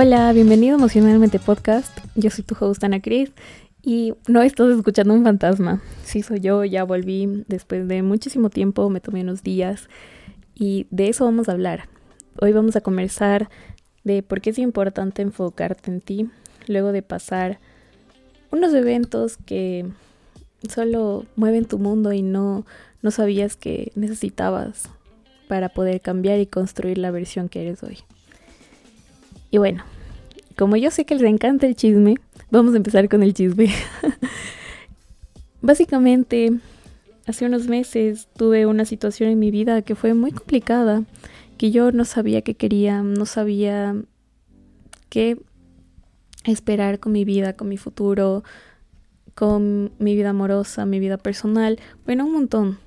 Hola, bienvenido a Emocionalmente Podcast. Yo soy tu host Ana Cris y no estás escuchando un fantasma. Sí, soy yo, ya volví después de muchísimo tiempo, me tomé unos días y de eso vamos a hablar. Hoy vamos a conversar de por qué es importante enfocarte en ti luego de pasar unos eventos que solo mueven tu mundo y no, no sabías que necesitabas para poder cambiar y construir la versión que eres hoy. Y bueno, como yo sé que les encanta el chisme, vamos a empezar con el chisme. Básicamente, hace unos meses tuve una situación en mi vida que fue muy complicada, que yo no sabía qué quería, no sabía qué esperar con mi vida, con mi futuro, con mi vida amorosa, mi vida personal, bueno, un montón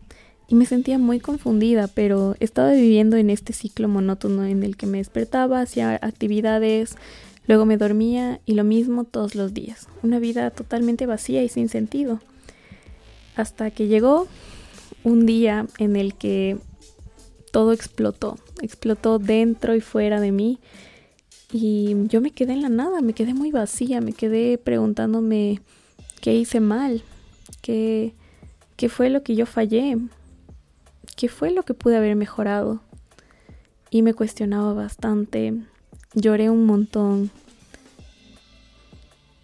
y me sentía muy confundida, pero estaba viviendo en este ciclo monótono en el que me despertaba, hacía actividades, luego me dormía y lo mismo todos los días. Una vida totalmente vacía y sin sentido. Hasta que llegó un día en el que todo explotó, explotó dentro y fuera de mí y yo me quedé en la nada, me quedé muy vacía, me quedé preguntándome qué hice mal, qué, qué fue lo que yo fallé, qué fue lo que pude haber mejorado. Y me cuestionaba bastante, lloré un montón.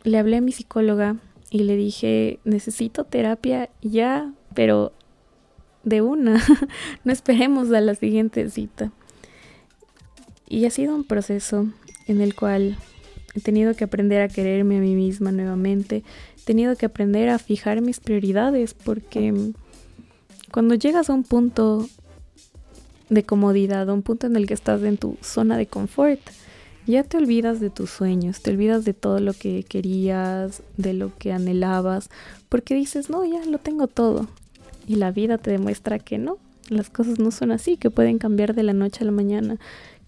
Le hablé a mi psicóloga y le dije, necesito terapia ya, pero de una, no esperemos a la siguiente cita. Y ha sido un proceso en el cual he tenido que aprender a quererme a mí misma nuevamente, he tenido que aprender a fijar mis prioridades porque cuando llegas a un punto de comodidad, a un punto en el que estás en tu zona de confort, ya te olvidas de tus sueños, te olvidas de todo lo que querías, de lo que anhelabas, porque dices, no, ya lo tengo todo. Y la vida te demuestra que no, las cosas no son así, que pueden cambiar de la noche a la mañana,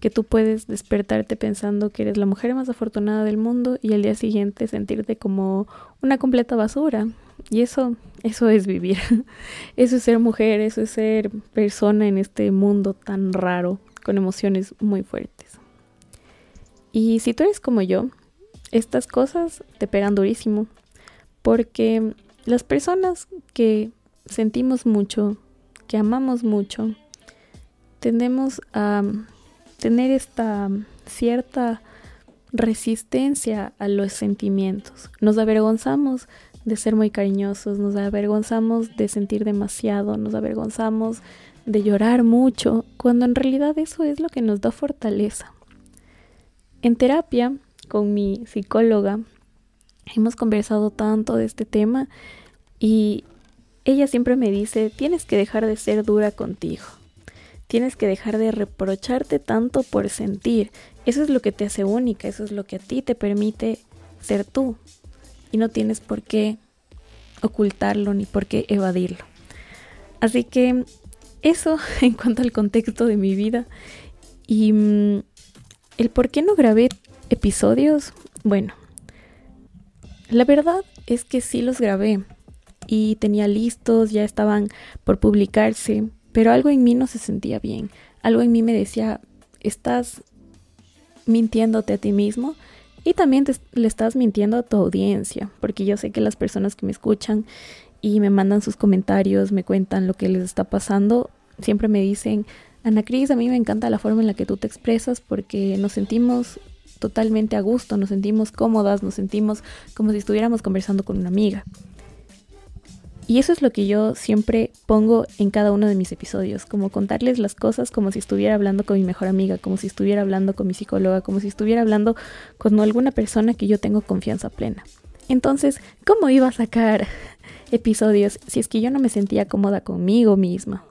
que tú puedes despertarte pensando que eres la mujer más afortunada del mundo y al día siguiente sentirte como una completa basura. Y eso, eso es vivir. Eso es ser mujer, eso es ser persona en este mundo tan raro, con emociones muy fuertes. Y si tú eres como yo, estas cosas te pegan durísimo. Porque las personas que sentimos mucho, que amamos mucho, tendemos a tener esta cierta resistencia a los sentimientos. Nos avergonzamos de ser muy cariñosos, nos avergonzamos de sentir demasiado, nos avergonzamos de llorar mucho, cuando en realidad eso es lo que nos da fortaleza. En terapia, con mi psicóloga, hemos conversado tanto de este tema y ella siempre me dice, tienes que dejar de ser dura contigo, tienes que dejar de reprocharte tanto por sentir, eso es lo que te hace única, eso es lo que a ti te permite ser tú, y no tienes por qué ocultarlo ni por qué evadirlo. Así que eso en cuanto al contexto de mi vida y mm, el por qué no grabé episodios, bueno, la verdad es que sí los grabé y tenía listos, ya estaban por publicarse, pero algo en mí no se sentía bien, algo en mí me decía, estás mintiéndote a ti mismo y también le estás mintiendo a tu audiencia, porque yo sé que las personas que me escuchan y me mandan sus comentarios, me cuentan lo que les está pasando, siempre me dicen, Ana Cris, a mí me encanta la forma en la que tú te expresas porque nos sentimos totalmente a gusto, nos sentimos cómodas, nos sentimos como si estuviéramos conversando con una amiga. Y eso es lo que yo siempre pongo en cada uno de mis episodios, como contarles las cosas como si estuviera hablando con mi mejor amiga, como si estuviera hablando con mi psicóloga, como si estuviera hablando con alguna persona que yo tengo confianza plena. Entonces, ¿cómo iba a sacar episodios si es que yo no me sentía cómoda conmigo misma?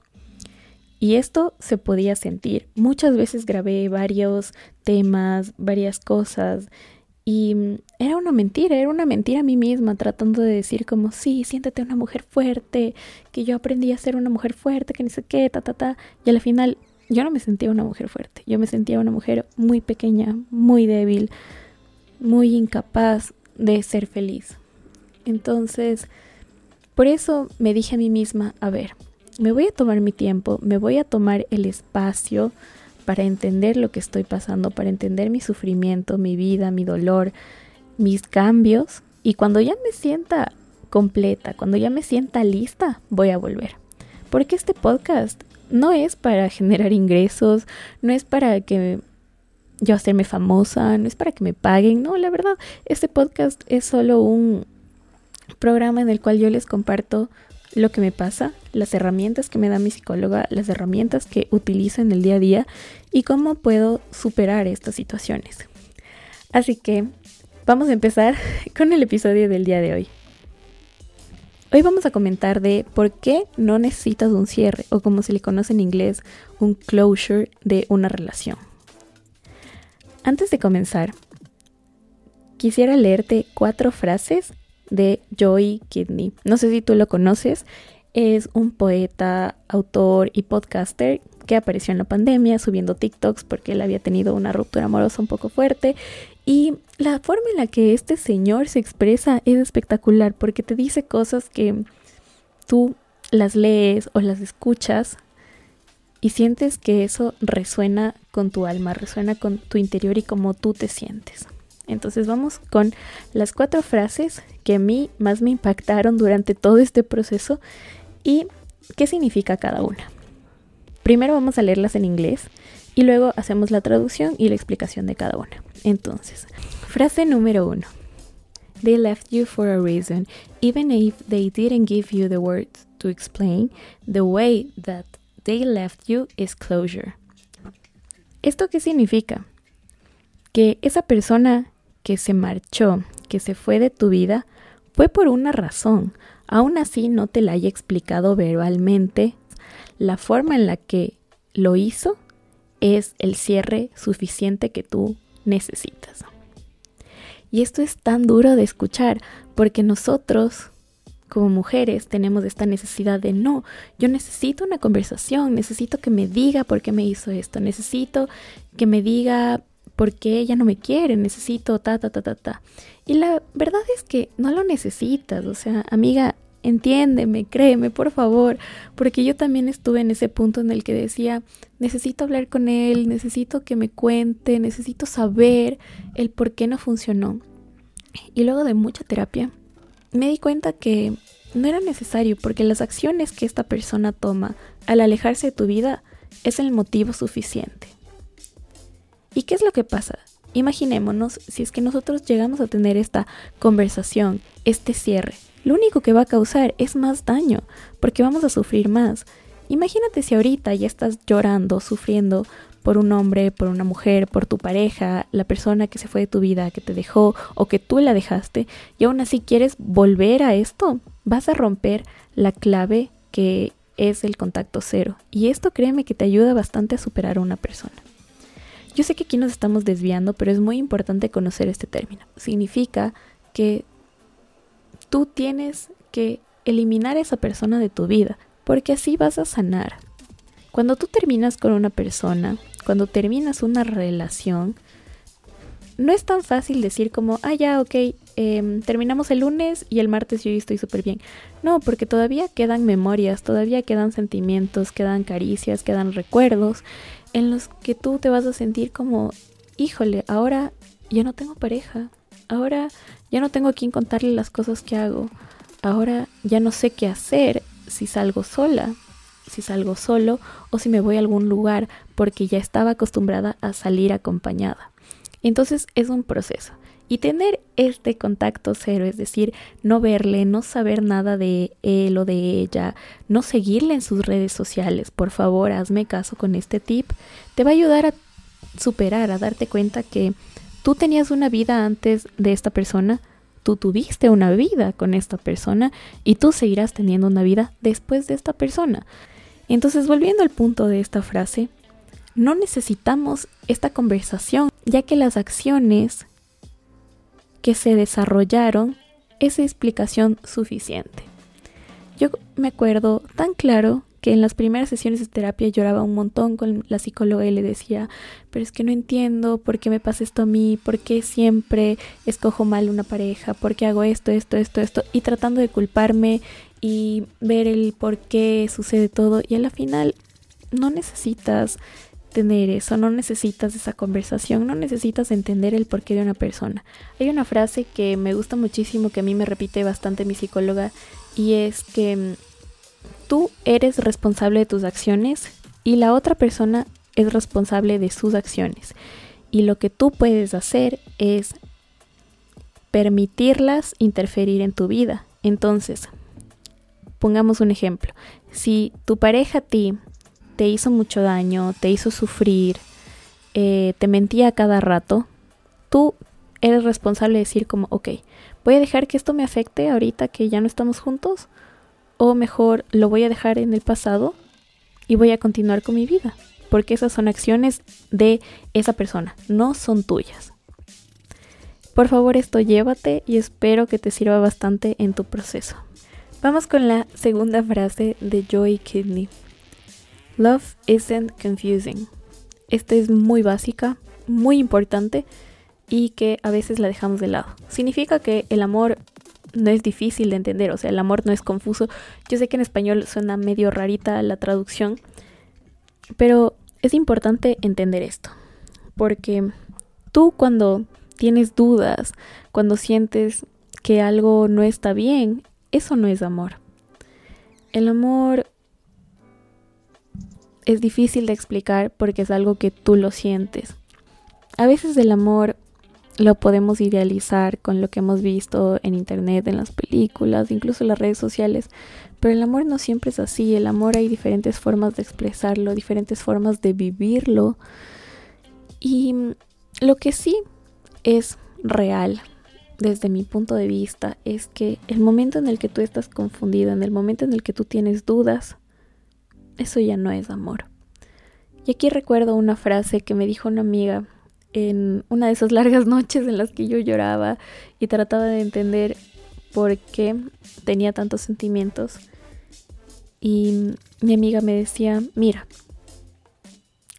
Y esto se podía sentir. Muchas veces grabé varios temas, varias cosas y mm, era una mentira, era una mentira a mí misma, tratando de decir como, sí, siéntate una mujer fuerte, que yo aprendí a ser una mujer fuerte, que ni sé qué, ta, ta, ta. Y al final yo no me sentía una mujer fuerte, yo me sentía una mujer muy pequeña, muy débil, muy incapaz de ser feliz. Entonces, por eso me dije a mí misma, a ver, me voy a tomar mi tiempo, me voy a tomar el espacio para entender lo que estoy pasando, para entender mi sufrimiento, mi vida, mi dolor, mis cambios. Y cuando ya me sienta completa, cuando ya me sienta lista, voy a volver. Porque este podcast no es para generar ingresos, no es para que yo hacerme famosa, no es para que me paguen, no, la verdad, este podcast es solo un programa en el cual yo les comparto lo que me pasa, las herramientas que me da mi psicóloga, las herramientas que utilizo en el día a día y cómo puedo superar estas situaciones. Así que vamos a empezar con el episodio del día de hoy. Hoy vamos a comentar de por qué no necesitas un cierre o como se le conoce en inglés, un closure de una relación. Antes de comenzar, quisiera leerte cuatro frases de Joy Kidney. No sé si tú lo conoces, es un poeta, autor y podcaster que apareció en la pandemia subiendo TikToks porque él había tenido una ruptura amorosa un poco fuerte y la forma en la que este señor se expresa es espectacular porque te dice cosas que tú las lees o las escuchas y sientes que eso resuena con tu alma, resuena con tu interior y cómo tú te sientes. Entonces vamos con las cuatro frases que a mí más me impactaron durante todo este proceso y qué significa cada una. Primero vamos a leerlas en inglés y luego hacemos la traducción y la explicación de cada una. Entonces, frase número uno. They left you for a reason, even if they didn't give you the words to explain, the way that they left you is closure. ¿Esto qué significa? Que esa persona que se marchó, que se fue de tu vida, fue por una razón. Aún así no te la haya explicado verbalmente, la forma en la que lo hizo es el cierre suficiente que tú necesitas. Y esto es tan duro de escuchar porque nosotros como mujeres tenemos esta necesidad de no, yo necesito una conversación, necesito que me diga por qué me hizo esto, necesito que me diga por qué ella no me quiere, necesito ta, ta, ta, ta, ta. Y la verdad es que no lo necesitas, o sea, amiga, entiéndeme, créeme, por favor, porque yo también estuve en ese punto en el que decía, necesito hablar con él, necesito que me cuente, necesito saber el por qué no funcionó. Y luego de mucha terapia, me di cuenta que no era necesario porque las acciones que esta persona toma al alejarse de tu vida es el motivo suficiente. ¿Y qué es lo que pasa? Imaginémonos si es que nosotros llegamos a tener esta conversación, este cierre, lo único que va a causar es más daño, porque vamos a sufrir más. Imagínate si ahorita ya estás llorando, sufriendo por un hombre, por una mujer, por tu pareja, la persona que se fue de tu vida, que te dejó o que tú la dejaste, y aún así quieres volver a esto, vas a romper la clave que es el contacto cero. Y esto créeme que te ayuda bastante a superar a una persona. Yo sé que aquí nos estamos desviando, pero es muy importante conocer este término. Significa que tú tienes que eliminar esa persona de tu vida, porque así vas a sanar. Cuando tú terminas con una persona, cuando terminas una relación, no es tan fácil decir como, ah, ya, ok, em, terminamos el lunes y el martes yo estoy súper bien. No, porque todavía quedan memorias, todavía quedan sentimientos, quedan caricias, quedan recuerdos en los que tú te vas a sentir como, híjole, ahora ya no tengo pareja, ahora ya no tengo a quien contarle las cosas que hago. Ahora ya no sé qué hacer si salgo sola, si salgo solo o si me voy a algún lugar porque ya estaba acostumbrada a salir acompañada. Entonces es un proceso. Y tener este contacto cero, es decir, no verle, no saber nada de él o de ella, no seguirle en sus redes sociales, por favor, hazme caso con este tip, te va a ayudar a superar, a darte cuenta que tú tenías una vida antes de esta persona, tú tuviste una vida con esta persona y tú seguirás teniendo una vida después de esta persona. Entonces, volviendo al punto de esta frase, no necesitamos esta conversación, ya que las acciones que se desarrollaron es explicación suficiente. Yo me acuerdo tan claro que en las primeras sesiones de terapia lloraba un montón con la psicóloga y le decía, pero es que no entiendo por qué me pasa esto a mí, por qué siempre escojo mal una pareja, por qué hago esto, esto, esto, esto, y tratando de culparme y ver el por qué sucede todo. Y a la final no necesitas tener eso, no necesitas esa conversación, no necesitas entender el porqué de una persona. Hay una frase que me gusta muchísimo, que a mí me repite bastante mi psicóloga, y es que mm, tú eres responsable de tus acciones y la otra persona es responsable de sus acciones. Y lo que tú puedes hacer es permitirlas interferir en tu vida. Entonces, pongamos un ejemplo. Si tu pareja a ti te hizo mucho daño, te hizo sufrir, eh, te mentía cada rato, tú eres responsable de decir como, ok, voy a dejar que esto me afecte ahorita que ya no estamos juntos, o mejor lo voy a dejar en el pasado y voy a continuar con mi vida, porque esas son acciones de esa persona, no son tuyas. Por favor, esto llévate y espero que te sirva bastante en tu proceso. Vamos con la segunda frase de Joy Kidney. Love isn't confusing. Esta es muy básica, muy importante y que a veces la dejamos de lado. Significa que el amor no es difícil de entender, o sea, el amor no es confuso. Yo sé que en español suena medio rarita la traducción, pero es importante entender esto, porque tú cuando tienes dudas, cuando sientes que algo no está bien, eso no es amor. El amor es difícil de explicar porque es algo que tú lo sientes. A veces el amor lo podemos idealizar con lo que hemos visto en internet, en las películas, incluso en las redes sociales, pero el amor no siempre es así, el amor hay diferentes formas de expresarlo, diferentes formas de vivirlo y lo que sí es real desde mi punto de vista es que el momento en el que tú estás confundido, en el momento en el que tú tienes dudas, eso ya no es amor. Y aquí recuerdo una frase que me dijo una amiga en una de esas largas noches en las que yo lloraba y trataba de entender por qué tenía tantos sentimientos. Y mi amiga me decía, mira,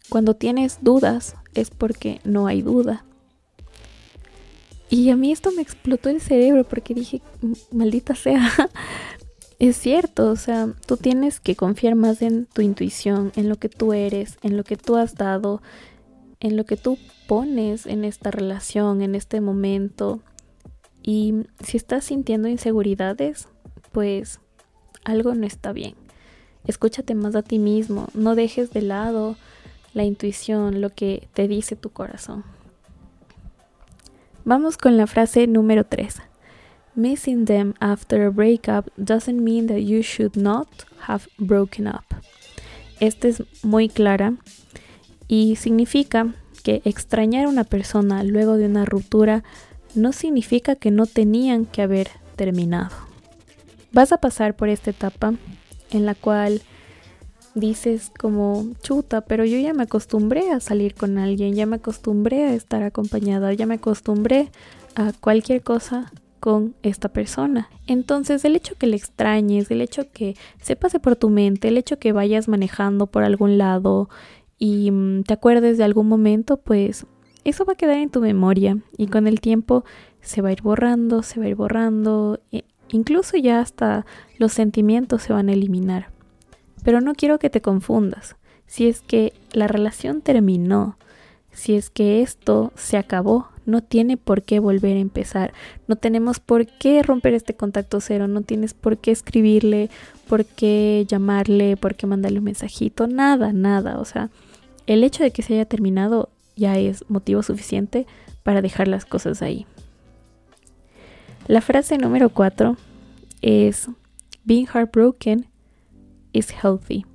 cuando tienes dudas es porque no hay duda. Y a mí esto me explotó el cerebro porque dije, maldita sea, es cierto, o sea, tú tienes que confiar más en tu intuición, en lo que tú eres, en lo que tú has dado, en lo que tú pones en esta relación, en este momento. Y si estás sintiendo inseguridades, pues algo no está bien. Escúchate más a ti mismo, no dejes de lado la intuición, lo que te dice tu corazón. Vamos con la frase número 3. Missing them after a breakup doesn't mean that you should not have broken up. Esta es muy clara y significa que extrañar a una persona luego de una ruptura no significa que no tenían que haber terminado. Vas a pasar por esta etapa en la cual dices como chuta, pero yo ya me acostumbré a salir con alguien, ya me acostumbré a estar acompañada, ya me acostumbré a cualquier cosa con esta persona. Entonces el hecho que le extrañes, el hecho que se pase por tu mente, el hecho que vayas manejando por algún lado y mm, te acuerdes de algún momento, pues eso va a quedar en tu memoria y con el tiempo se va a ir borrando, se va a ir borrando, e incluso ya hasta los sentimientos se van a eliminar. Pero no quiero que te confundas. Si es que la relación terminó, si es que esto se acabó, no tiene por qué volver a empezar. No tenemos por qué romper este contacto cero. No tienes por qué escribirle, por qué llamarle, por qué mandarle un mensajito. Nada, nada. O sea, el hecho de que se haya terminado ya es motivo suficiente para dejar las cosas ahí. La frase número cuatro es Being heartbroken is healthy.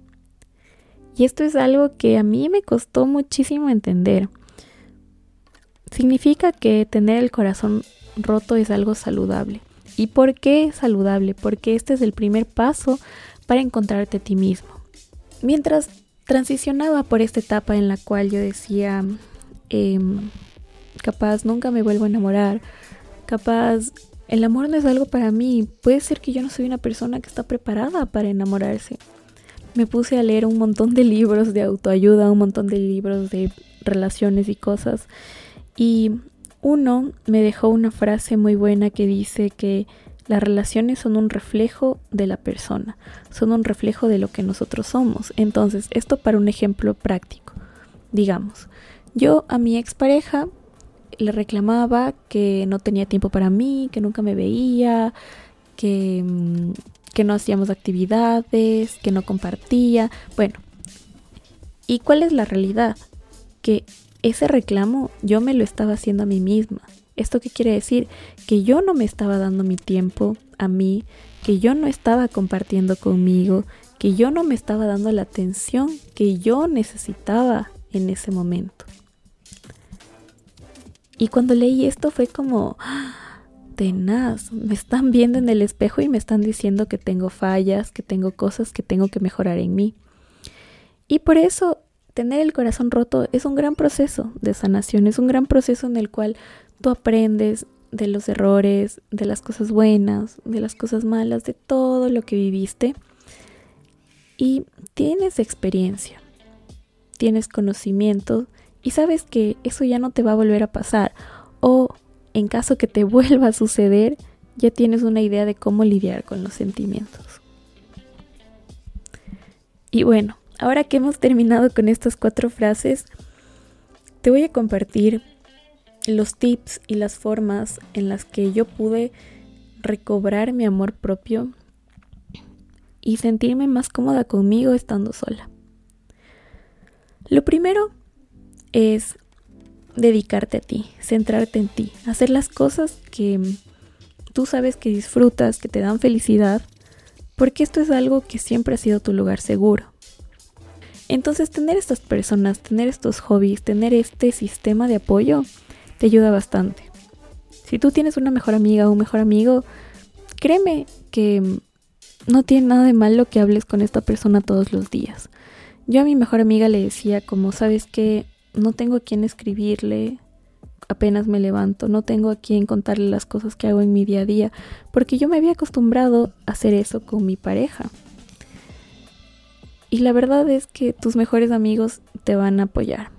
Y esto es algo que a mí me costó muchísimo entender. Significa que tener el corazón roto es algo saludable. ¿Y por qué saludable? Porque este es el primer paso para encontrarte a ti mismo. Mientras transicionaba por esta etapa en la cual yo decía, em, capaz nunca me vuelvo a enamorar, capaz el amor no es algo para mí, puede ser que yo no soy una persona que está preparada para enamorarse. Me puse a leer un montón de libros de autoayuda, un montón de libros de relaciones y cosas y uno me dejó una frase muy buena que dice que las relaciones son un reflejo de la persona, son un reflejo de lo que nosotros somos. Entonces, esto para un ejemplo práctico. Digamos, yo a mi expareja le reclamaba que no tenía tiempo para mí, que nunca me veía, que, mm, que no hacíamos actividades, que no compartía. Bueno, ¿y cuál es la realidad? Que ese reclamo yo me lo estaba haciendo a mí misma. ¿Esto qué quiere decir? Que yo no me estaba dando mi tiempo a mí, que yo no estaba compartiendo conmigo, que yo no me estaba dando la atención que yo necesitaba en ese momento. Y cuando leí esto fue como, ¡ah! tenaz, me están viendo en el espejo y me están diciendo que tengo fallas, que tengo cosas que tengo que mejorar en mí. Y por eso tener el corazón roto es un gran proceso de sanación, es un gran proceso en el cual tú aprendes de los errores, de las cosas buenas, de las cosas malas, de todo lo que viviste. Y tienes experiencia, tienes conocimiento y sabes que eso ya no te va a volver a pasar. O en caso que te vuelva a suceder, ya tienes una idea de cómo lidiar con los sentimientos. Y bueno, ahora que hemos terminado con estas cuatro frases, te voy a compartir los tips y las formas en las que yo pude recobrar mi amor propio y sentirme más cómoda conmigo estando sola. Lo primero es dedicarte a ti, centrarte en ti, hacer las cosas que tú sabes que disfrutas, que te dan felicidad, porque esto es algo que siempre ha sido tu lugar seguro. Entonces tener estas personas, tener estos hobbies, tener este sistema de apoyo, te ayuda bastante. Si tú tienes una mejor amiga o un mejor amigo, créeme que no tiene nada de malo que hables con esta persona todos los días. Yo a mi mejor amiga le decía como, sabes que no tengo a quien escribirle apenas me levanto, no tengo a quien contarle las cosas que hago en mi día a día, porque yo me había acostumbrado a hacer eso con mi pareja. Y la verdad es que tus mejores amigos te van a apoyar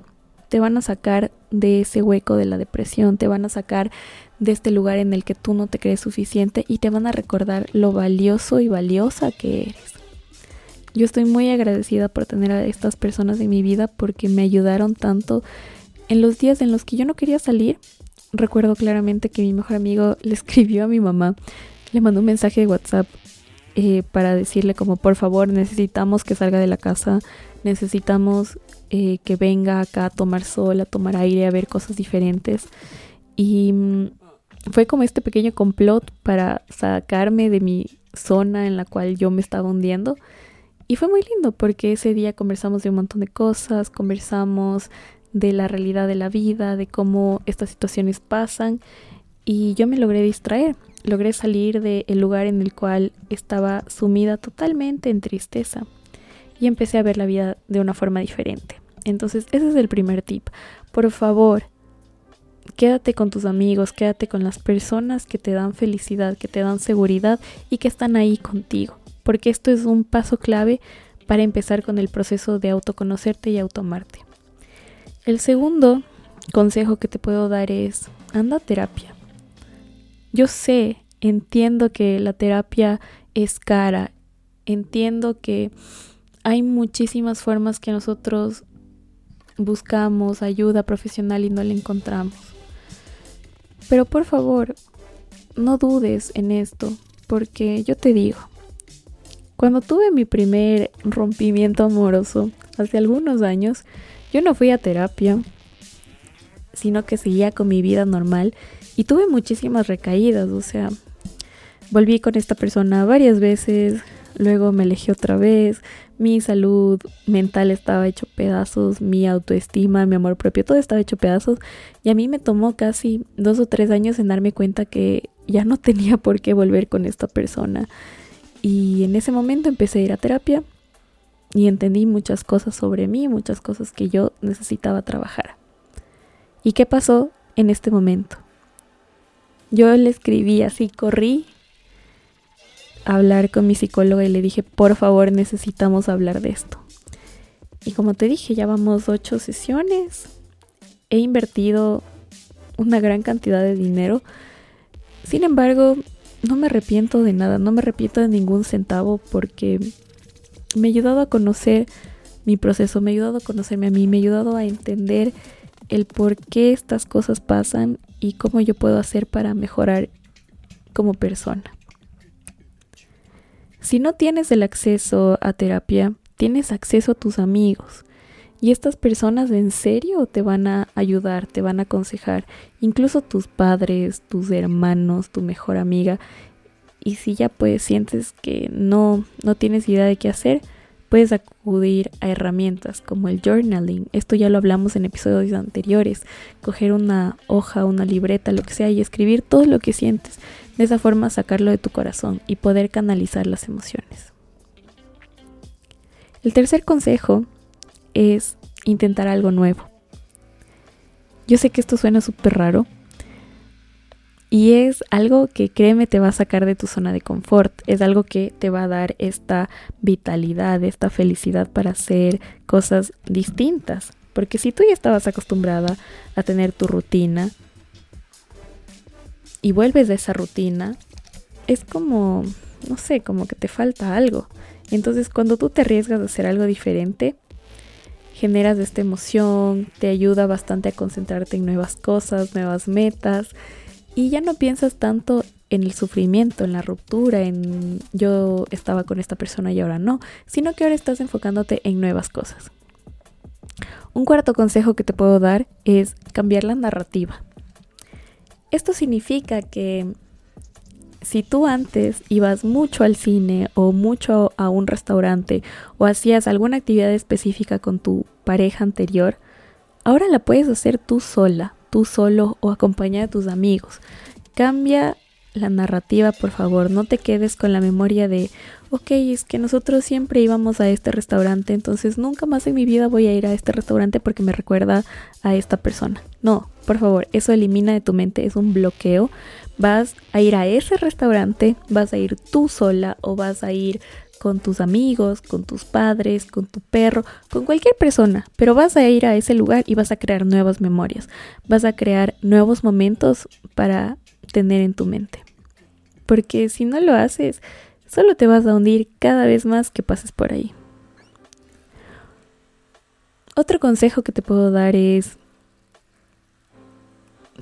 te van a sacar de ese hueco de la depresión, te van a sacar de este lugar en el que tú no te crees suficiente y te van a recordar lo valioso y valiosa que eres. Yo estoy muy agradecida por tener a estas personas en mi vida porque me ayudaron tanto en los días en los que yo no quería salir. Recuerdo claramente que mi mejor amigo le escribió a mi mamá, le mandó un mensaje de WhatsApp eh, para decirle como por favor necesitamos que salga de la casa, necesitamos eh, que venga acá a tomar sol, a tomar aire, a ver cosas diferentes. Y mm, fue como este pequeño complot para sacarme de mi zona en la cual yo me estaba hundiendo. Y fue muy lindo porque ese día conversamos de un montón de cosas, conversamos de la realidad de la vida, de cómo estas situaciones pasan y yo me logré distraer logré salir del lugar en el cual estaba sumida totalmente en tristeza y empecé a ver la vida de una forma diferente. Entonces, ese es el primer tip. Por favor, quédate con tus amigos, quédate con las personas que te dan felicidad, que te dan seguridad y que están ahí contigo, porque esto es un paso clave para empezar con el proceso de autoconocerte y automarte. El segundo consejo que te puedo dar es, anda a terapia. Yo sé, entiendo que la terapia es cara, entiendo que hay muchísimas formas que nosotros buscamos ayuda profesional y no la encontramos. Pero por favor, no dudes en esto, porque yo te digo, cuando tuve mi primer rompimiento amoroso, hace algunos años, yo no fui a terapia, sino que seguía con mi vida normal y tuve muchísimas recaídas, o sea, volví con esta persona varias veces, luego me alejé otra vez, mi salud mental estaba hecho pedazos, mi autoestima, mi amor propio, todo estaba hecho pedazos y a mí me tomó casi dos o tres años en darme cuenta que ya no tenía por qué volver con esta persona. Y en ese momento empecé a ir a terapia y entendí muchas cosas sobre mí, muchas cosas que yo necesitaba trabajar. ¿Y qué pasó en este momento? Yo le escribí así, corrí a hablar con mi psicóloga y le dije, por favor, necesitamos hablar de esto. Y como te dije, ya vamos ocho sesiones. He invertido una gran cantidad de dinero. Sin embargo, no me arrepiento de nada, no me arrepiento de ningún centavo porque me ha ayudado a conocer mi proceso, me ha ayudado a conocerme a mí, me ha ayudado a entender el por qué estas cosas pasan y cómo yo puedo hacer para mejorar como persona. Si no tienes el acceso a terapia, tienes acceso a tus amigos. Y estas personas en serio te van a ayudar, te van a aconsejar, incluso tus padres, tus hermanos, tu mejor amiga. Y si ya pues sientes que no, no tienes idea de qué hacer, puedes acudir a herramientas como el journaling. Esto ya lo hablamos en episodios anteriores. Coger una hoja, una libreta, lo que sea, y escribir todo lo que sientes. De esa forma sacarlo de tu corazón y poder canalizar las emociones. El tercer consejo es intentar algo nuevo. Yo sé que esto suena súper raro y es algo que créeme te va a sacar de tu zona de confort, es algo que te va a dar esta vitalidad, esta felicidad para hacer cosas distintas. Porque si tú ya estabas acostumbrada a tener tu rutina y vuelves de esa rutina, es como, no sé, como que te falta algo. Entonces cuando tú te arriesgas a hacer algo diferente, generas esta emoción, te ayuda bastante a concentrarte en nuevas cosas, nuevas metas y ya no piensas tanto en el sufrimiento, en la ruptura, en yo estaba con esta persona y ahora no, sino que ahora estás enfocándote en nuevas cosas. Un cuarto consejo que te puedo dar es cambiar la narrativa. Esto significa que si tú antes ibas mucho al cine o mucho a un restaurante o hacías alguna actividad específica con tu pareja anterior, ahora la puedes hacer tú sola, tú solo o acompañada de tus amigos. Cambia la narrativa, por favor, no te quedes con la memoria de, ok, es que nosotros siempre íbamos a este restaurante, entonces nunca más en mi vida voy a ir a este restaurante porque me recuerda a esta persona. No, por favor, eso elimina de tu mente, es un bloqueo, vas a ir a ese restaurante, vas a ir tú sola o vas a ir con tus amigos, con tus padres, con tu perro, con cualquier persona, pero vas a ir a ese lugar y vas a crear nuevas memorias, vas a crear nuevos momentos para tener en tu mente. Porque si no lo haces, solo te vas a hundir cada vez más que pases por ahí. Otro consejo que te puedo dar es,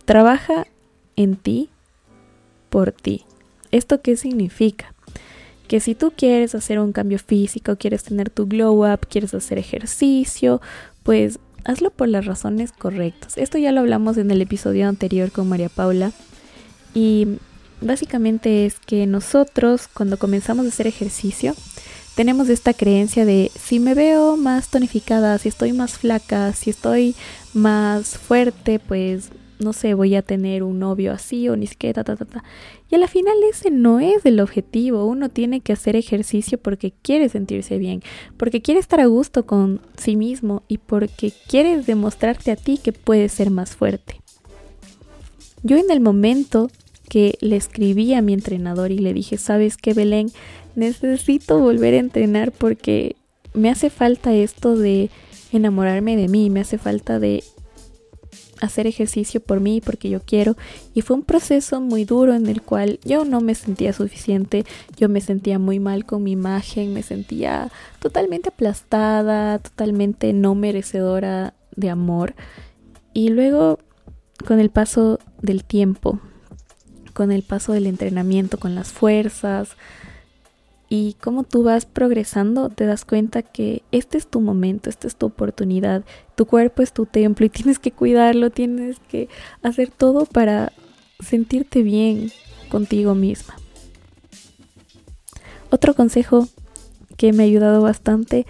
trabaja en ti por ti. ¿Esto qué significa? Que si tú quieres hacer un cambio físico, quieres tener tu glow up, quieres hacer ejercicio, pues hazlo por las razones correctas. Esto ya lo hablamos en el episodio anterior con María Paula. Y básicamente es que nosotros cuando comenzamos a hacer ejercicio, tenemos esta creencia de si me veo más tonificada, si estoy más flaca, si estoy más fuerte, pues no sé, voy a tener un novio así o ni siquiera, ta, ta, ta, Y a la final ese no es el objetivo. Uno tiene que hacer ejercicio porque quiere sentirse bien, porque quiere estar a gusto con sí mismo y porque quieres demostrarte a ti que puedes ser más fuerte. Yo en el momento que le escribí a mi entrenador y le dije, ¿sabes qué, Belén? Necesito volver a entrenar porque me hace falta esto de enamorarme de mí, me hace falta de hacer ejercicio por mí porque yo quiero. Y fue un proceso muy duro en el cual yo no me sentía suficiente, yo me sentía muy mal con mi imagen, me sentía totalmente aplastada, totalmente no merecedora de amor. Y luego con el paso del tiempo, con el paso del entrenamiento, con las fuerzas, y como tú vas progresando, te das cuenta que este es tu momento, esta es tu oportunidad. Tu cuerpo es tu templo y tienes que cuidarlo, tienes que hacer todo para sentirte bien contigo misma. Otro consejo que me ha ayudado bastante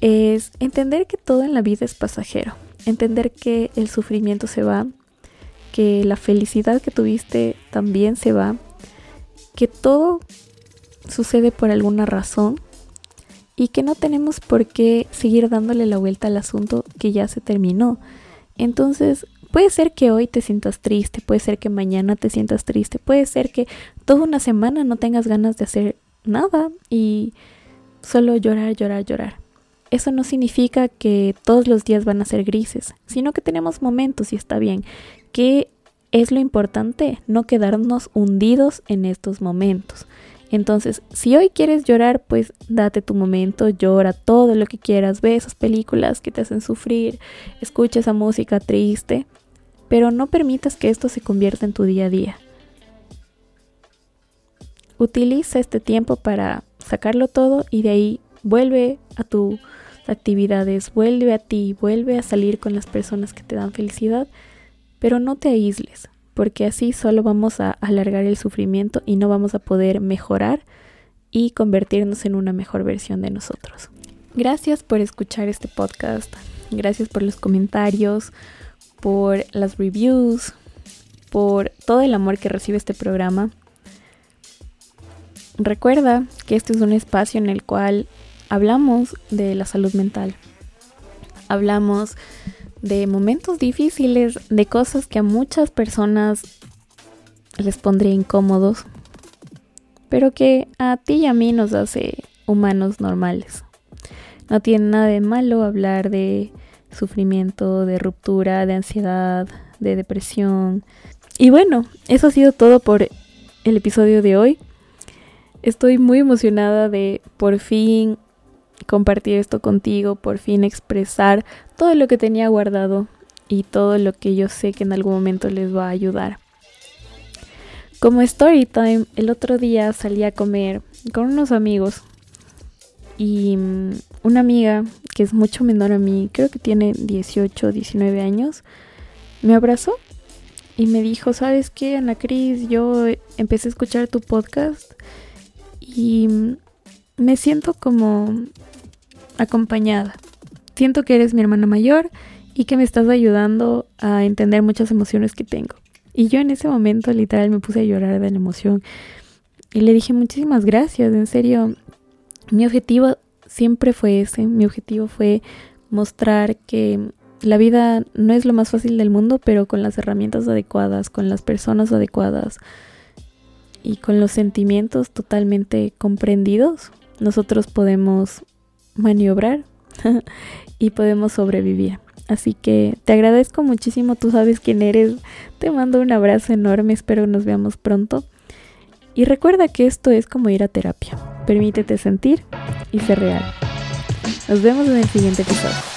es entender que todo en la vida es pasajero. Entender que el sufrimiento se va, que la felicidad que tuviste también se va, que todo sucede por alguna razón y que no tenemos por qué seguir dándole la vuelta al asunto que ya se terminó. Entonces, puede ser que hoy te sientas triste, puede ser que mañana te sientas triste, puede ser que toda una semana no tengas ganas de hacer nada y solo llorar, llorar, llorar. Eso no significa que todos los días van a ser grises, sino que tenemos momentos y está bien. ¿Qué es lo importante? No quedarnos hundidos en estos momentos Entonces, si hoy quieres llorar, pues date tu momento, llora todo lo que quieras, ve esas películas que te hacen sufrir, escucha esa música triste, pero no permitas que esto se convierta en tu día a día. Utiliza este tiempo para sacarlo todo y de ahí vuelve a tus actividades, vuelve a ti, vuelve a salir con las personas que te dan felicidad, pero no te aísles porque así solo vamos a alargar el sufrimiento y no vamos a poder mejorar y convertirnos en una mejor versión de nosotros. Gracias por escuchar este podcast, gracias por los comentarios, por las reviews, por todo el amor que recibe este programa. Recuerda que este es un espacio en el cual hablamos de la salud mental. Hablamos de momentos difíciles, de cosas que a muchas personas les pondría incómodos, pero que a ti y a mí nos hace humanos normales. No tiene nada de malo hablar de sufrimiento, de ruptura, de ansiedad, de depresión. Y bueno, eso ha sido todo por el episodio de hoy. Estoy muy emocionada de por fin compartir esto contigo, por fin expresar todo lo que tenía guardado y todo lo que yo sé que en algún momento les va a ayudar. Como story time, el otro día salí a comer con unos amigos y mm, una amiga que es mucho menor a mí, creo que tiene 18, 19 años, me abrazó y me dijo, ¿sabes qué, Ana Cris? Yo empecé a escuchar tu podcast y mm, me siento como acompañada. Siento que eres mi hermana mayor y que me estás ayudando a entender muchas emociones que tengo. Y yo en ese momento literal me puse a llorar de la emoción y le dije muchísimas gracias, en serio. Mi objetivo siempre fue ese, mi objetivo fue mostrar que la vida no es lo más fácil del mundo, pero con las herramientas adecuadas, con las personas adecuadas y con los sentimientos totalmente comprendidos, nosotros podemos maniobrar y podemos sobrevivir. Así que te agradezco muchísimo, tú sabes quién eres. Te mando un abrazo enorme, espero nos veamos pronto. Y recuerda que esto es como ir a terapia. Permítete sentir y ser real. Nos vemos en el siguiente episodio.